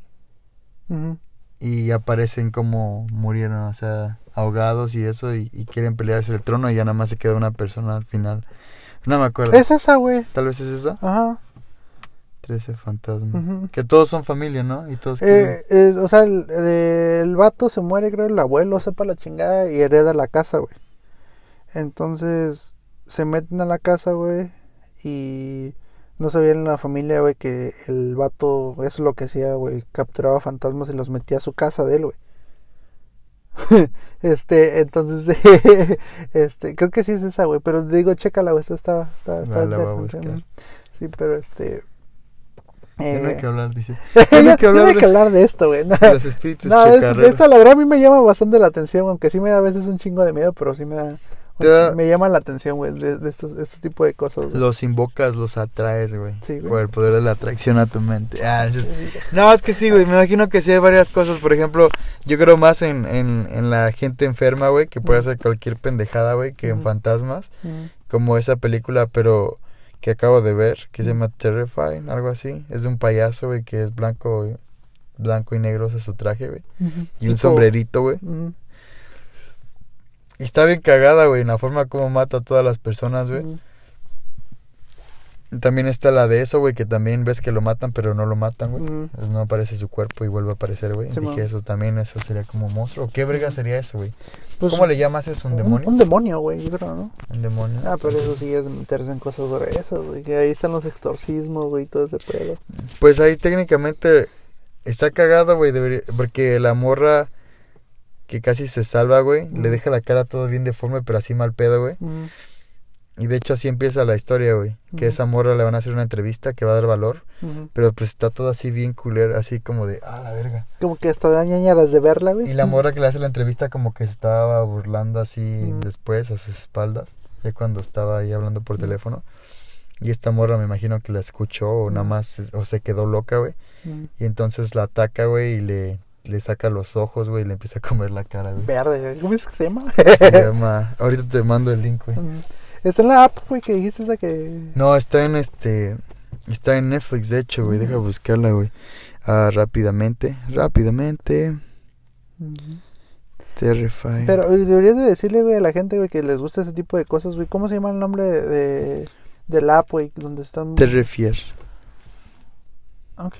y aparecen como murieron, o sea, ahogados y eso, y, y quieren pelearse el trono y ya nada más se queda una persona al final. No me acuerdo. Es esa, güey. Tal vez es eso. Ajá. 13 fantasmas. Que todos son familia, ¿no? Y todos Eh, eh, o sea, el, el vato se muere, creo, el abuelo sepa la chingada y hereda la casa, güey. Entonces se meten a la casa, güey, y no sabían en la familia, güey, que el vato, eso es lo que hacía, güey, capturaba fantasmas y los metía a su casa de él, güey. [LAUGHS] este, entonces, [LAUGHS] este, creo que sí es esa, güey, pero digo, chécala, güey, esta está, está, está a interesante. ¿no? Sí, pero este... No eh, que hablar, dice. [LAUGHS] ya que hablar no de- que hablar de esto, güey. No, Los espíritus no, es- esta la verdad a mí me llama bastante la atención, aunque sí me da a veces un chingo de miedo, pero sí me da, da- me llama la atención, güey, de, de estos, este tipo de cosas. güey. Los invocas, los atraes, güey. Sí, güey. Por el poder de la atracción a tu mente. Ah, yo- No, es que sí, güey. Me imagino que sí hay varias cosas. Por ejemplo, yo creo más en, en, en la gente enferma, güey, que puede hacer cualquier pendejada, güey, que en Ujú. fantasmas. Mm, Como esa película, pero que acabo de ver, que se llama Terrifying, algo así. Es de un payaso, güey, que es blanco, blanco y negro, ese es su traje, güey. Y un sombrerito, güey. Y está bien cagada, güey, en la forma como mata a todas las personas, güey. También está la de eso, güey, que también ves que lo matan, pero no lo matan, güey. No aparece su cuerpo y vuelve a aparecer, güey. Sí, Dije, mo. eso también, eso sería como un monstruo. ¿Qué verga sería eso, güey? Pues, ¿Cómo le llamas eso? ¿Un demonio? Un, demonio, güey, yo creo, ¿no? Un demonio. Ah, pero eso sí es meterse en cosas gruesas, güey. Que ahí están los exorcismos, güey, todo ese pedo. Pues ahí técnicamente está cagado, güey, porque la morra que casi se salva, güey, le deja la cara todo bien deforme, pero así mal pedo, güey. Y de hecho así empieza la historia, güey. Que esa morra le van a hacer una entrevista que va a dar valor, pero pues está todo así bien culero, así como de, ah, la verga. Como que hasta da ñañaras de verla, güey. Y la morra [LAUGHS] que le hace la entrevista como que se estaba burlando así después a sus espaldas, ya cuando estaba ahí hablando por teléfono. Y esta morra me imagino que la escuchó o nada más o se quedó loca, güey. Y entonces la ataca, güey, y le, le saca los ojos, güey, y le empieza a comer la cara, güey. Verde, ¿cómo es que se llama? Se llama... Ahorita te mando el link, güey. Ujú. Está en la app, güey, que dijiste esa que... No, está en este... Está en Netflix, de hecho, güey. Deja Ujú. buscarla, güey. Ah, rápidamente, rápidamente. Ujú. Terrifying. Pero eh, deberías de decirle, güey, a la gente, güey, que les gusta ese tipo de cosas, güey. ¿Cómo se llama el nombre de, de del app, güey? Donde están... Terrifier, Ok.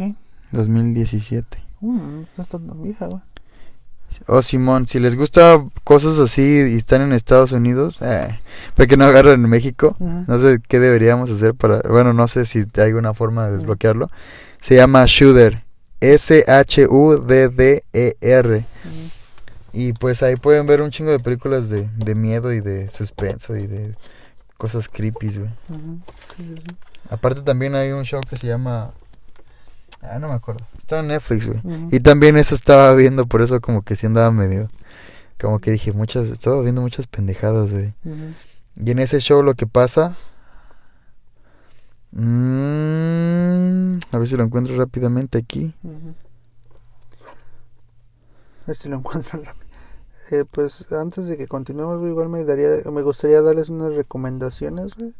2017. No está tan vieja, güey. Oh, Simón, si les gusta cosas así y están en Estados Unidos, eh, para que no agarren en México, no sé qué deberíamos hacer para, bueno, no sé si hay alguna forma de desbloquearlo. Se llama Shooter, S-H-U-D-D-E-R. Y pues ahí pueden ver un chingo de películas de, de miedo y de suspenso y de cosas creepy, güey. Ujú. Sí, sí, sí. Aparte también hay un show que se llama... Ah, no me acuerdo. Está en Netflix, güey. Y también eso estaba viendo, por eso como que sí andaba medio... Como que dije, muchas... Estaba viendo muchas pendejadas, güey. Y en ese show lo que pasa... mm, a ver si lo encuentro rápidamente aquí. Ujú. A ver si lo encuentro [LAUGHS] rápido. Eh, pues antes de que continuemos, güey, igual me daría, me gustaría darles unas recomendaciones, güey,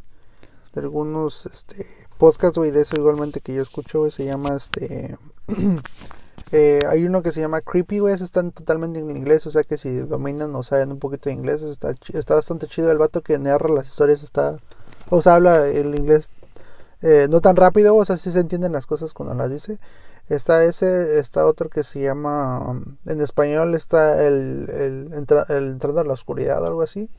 de algunos, este, podcasts, güey, de eso igualmente que yo escucho, güey, se llama, este, [CLEARS THROAT] Eh, hay uno que se llama Creepy, güey. Están totalmente en inglés. O sea que si dominan o saben un poquito de inglés, está, está bastante chido. El vato que narra las historias está. O sea, habla el inglés eh, no tan rápido. O sea, sí se entienden las cosas cuando las dice. Está ese, está otro que se llama. um, en español está el, el, entra- el Entrando a la Oscuridad, algo así.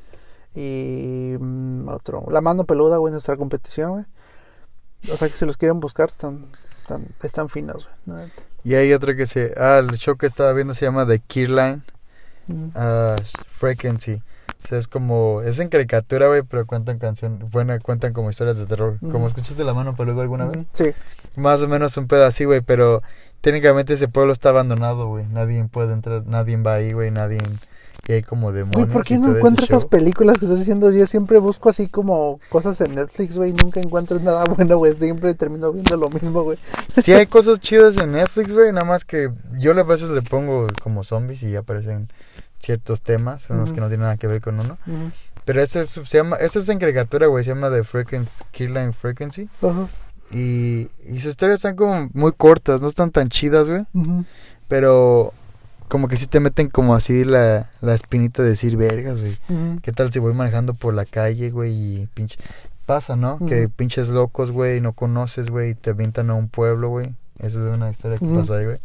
Y mm, otro. La mano peluda, güey, nuestra competición, güey. O sea que si los quieren buscar, están, están, están finos, güey. Y hay otro que se... Ah, el show que estaba viendo se llama The Keyline Ujú. uh, Frequency. O sea, es como... Es en caricatura, güey, pero cuentan canciones... Bueno, cuentan como historias de terror. Ujú. Como escuchaste La Mano Peluda alguna vez. Ujú, Sí. Más o menos un así, güey, pero... Técnicamente ese pueblo está abandonado, güey. Nadie puede entrar, nadie va ahí, güey, nadie... Y hay como demonios Güey, ¿por qué no encuentro esas películas que estás diciendo? Yo siempre busco así como cosas en Netflix, güey, nunca encuentro nada bueno, güey. Siempre termino viendo lo mismo, güey. [LAUGHS] Sí hay cosas chidas en Netflix, güey, nada más que yo a veces le pongo como zombies y aparecen ciertos temas, unos que no tienen nada que ver con uno. Pero ese es, se llama, ese es en caricatura, güey, se llama The Frequency, Keyline Frequency. Ajá. Y, y sus historias están como muy cortas, no están tan chidas, güey. Pero como que sí te meten como así la, la espinita de decir, vergas, güey. Ujú. ¿Qué tal si voy manejando por la calle, güey, y pinche... Pasa, ¿no? Que pinches locos, güey, no conoces, güey, y te avientan a un pueblo, güey. Esa es una historia que pasó ahí, güey.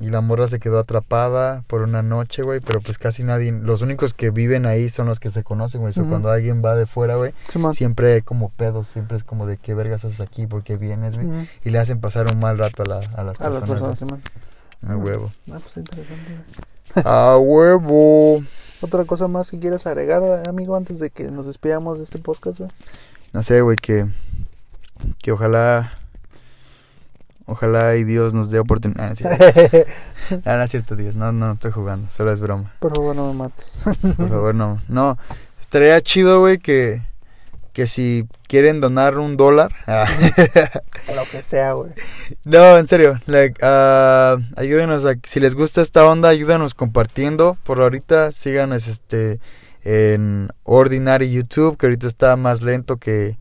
Y la morra se quedó atrapada por una noche, güey, pero pues casi nadie... Los únicos que viven ahí son los que se conocen, güey. So, cuando alguien va de fuera, güey, siempre hay como pedos, siempre es como de qué vergas haces aquí, por qué vienes, güey. Y le hacen pasar un mal rato a, la, a las A las personas. güey. A huevo. Ah, pues interesante, güey. a huevo. [LAUGHS] Otra cosa más que quieras agregar, amigo, antes de que nos despidamos de este podcast, güey. No sé, güey, que, que ojalá, ojalá y Dios nos dé oportunidad. No, es [LAUGHS] cierto. Ah, no es cierto, Dios, no, no, estoy jugando, solo es broma. Por favor, no me mates. Por favor, no. No, estaría chido, güey, que, que si quieren donar un dólar. [LAUGHS] ah, Lo que sea, güey. no, en serio, like, ah, ayúdenos, a, si les gusta esta onda, ayúdanos compartiendo. Por ahorita, síganos este, en Ordinary YouTube, que ahorita está más lento que...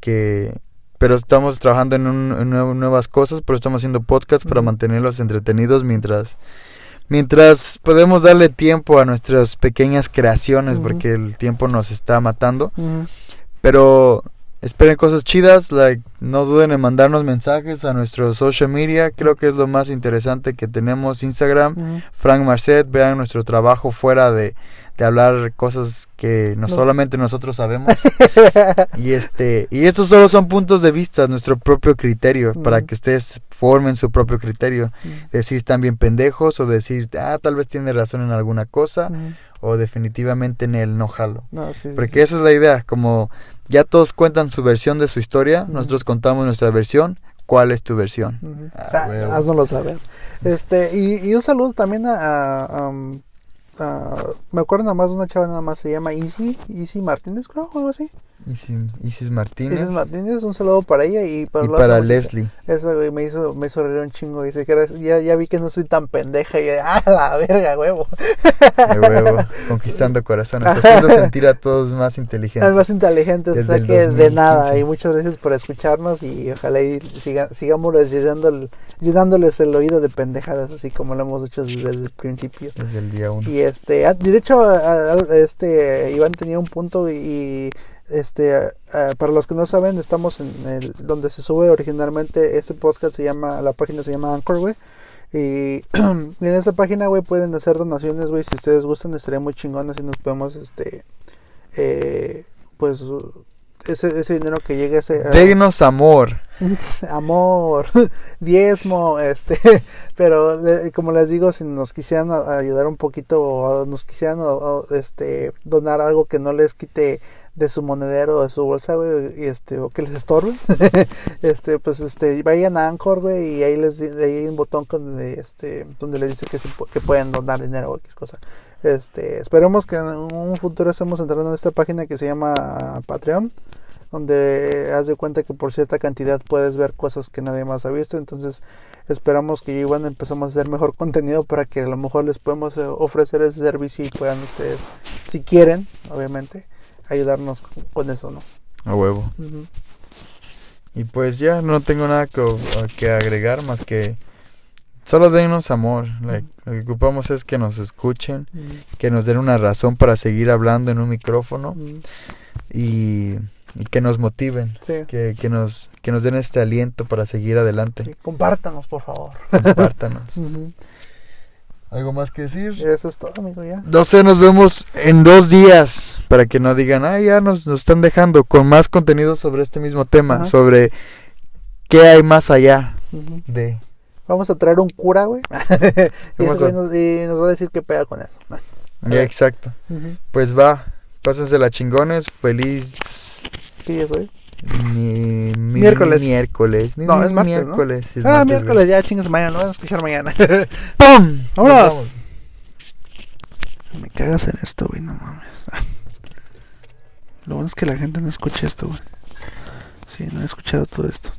que pero estamos trabajando en, un- en nuevas cosas, pero estamos haciendo podcasts para mantenerlos entretenidos mientras mientras podemos darle tiempo a nuestras pequeñas creaciones porque el tiempo nos está matando. Ujú. Pero esperen cosas chidas, like no duden en mandarnos mensajes a nuestro social media, creo que es lo más interesante que tenemos Instagram. Frank Marcet, vean nuestro trabajo fuera de, de hablar cosas que no No. solamente nosotros sabemos. [LAUGHS] Y este, y estos solo son puntos de vista, nuestro propio criterio, para Ujú. que ustedes formen su propio criterio. Decir están bien pendejos o decir, ah, tal vez tiene razón en alguna cosa, Ujú. o definitivamente en el no jalo. No, sí, sí, Porque sí. esa es la idea, como ya todos cuentan su versión de su historia, nosotros contamos nuestra versión. ¿Cuál es tu versión? Ah, Ah, haznoslo saber. Este, y, y un saludo también a, a- a, um, me acuerdo nada más de una chava nada más, se llama Easy, Easy Martínez, creo, o algo así. Isis, Isis Martínez Isis Martínez, un saludo para ella y para, y para Leslie. Esa, güey, me hizo, me hizo reír un chingo. Dice que era- ya, ya vi que no soy tan pendeja. Y ah, [LAUGHS] la verga, huevo. De huevo, conquistando corazones, haciendo sentir a todos más inteligentes. Es más inteligente, o Desde sea el que de 2015. nada. Y muchas gracias por escucharnos. Y ojalá y siga, sigamos llenando el- llenándoles el oído de pendejadas, así como lo hemos hecho desde el principio. Desde el día uno. Y este, ah, de hecho, este Iván tenía un punto y, este, ah, para los que no saben, estamos en el donde se sube originalmente este podcast se llama, la página se llama Anchor, güey. Y [CLEARS THROAT] en esa página, güey, pueden hacer donaciones, güey, si ustedes gustan, estaría muy chingón así nos podemos, este, eh, pues, ese, ese dinero que llegue a ese... Denos amor. [LAUGHS] amor, [LAUGHS] diezmo, este, [LAUGHS] pero le- como les digo, si nos quisieran a- ayudar un poquito o nos quisieran o, este donar algo que no les quite de su monedero o de su bolsa, y este o que les estorbe, [LAUGHS] este, pues este vayan a Anchor, güey, y ahí les ahí hay un botón con de, este donde les dice que se que pueden donar dinero o X cosa. Este, esperemos que en un futuro estemos entrando en esta página que se llama Patreon donde haz de cuenta que por cierta cantidad puedes ver cosas que nadie más ha visto. Entonces esperamos que Iván empezamos a hacer mejor [LAUGHS] contenido para que a lo mejor les podemos eh, ofrecer ese servicio y puedan ustedes, si quieren, obviamente, ayudarnos con- eso, ¿no? A huevo. Y pues ya no tengo nada que, que agregar más que Solo denos amor. like, lo que ocupamos es que nos escuchen, que nos den una razón para seguir hablando en un micrófono y, y que nos motiven, Sí. que, que nos, que nos den este aliento para seguir adelante. Sí, compártanos, por favor. Compártanos. [LAUGHS] ¿Algo más que decir? Eso es todo, amigo, ya. No sé, nos vemos en dos días para que no digan, ah, ya nos, nos están dejando con más contenido sobre este mismo tema, Ajá. sobre qué hay más allá de... Vamos a traer un cura, güey. [LAUGHS] y, a- nos, y nos va a decir qué pega con eso. Ya, exacto. Pues va, pásensela chingones, feliz ¿Qué día es hoy? Mi- mi- Miércoles. miércoles. mi- No, es martes, ¿no? miércoles. es ah, martes, miércoles, ya chingas mañana, lo van a escuchar mañana. [LAUGHS] ¡Pum! Vámonos. Nos vamos. Me cagas en esto, güey, no mames. [LAUGHS] Lo bueno es que la gente no escucha esto, güey. Sí, no he escuchado todo esto.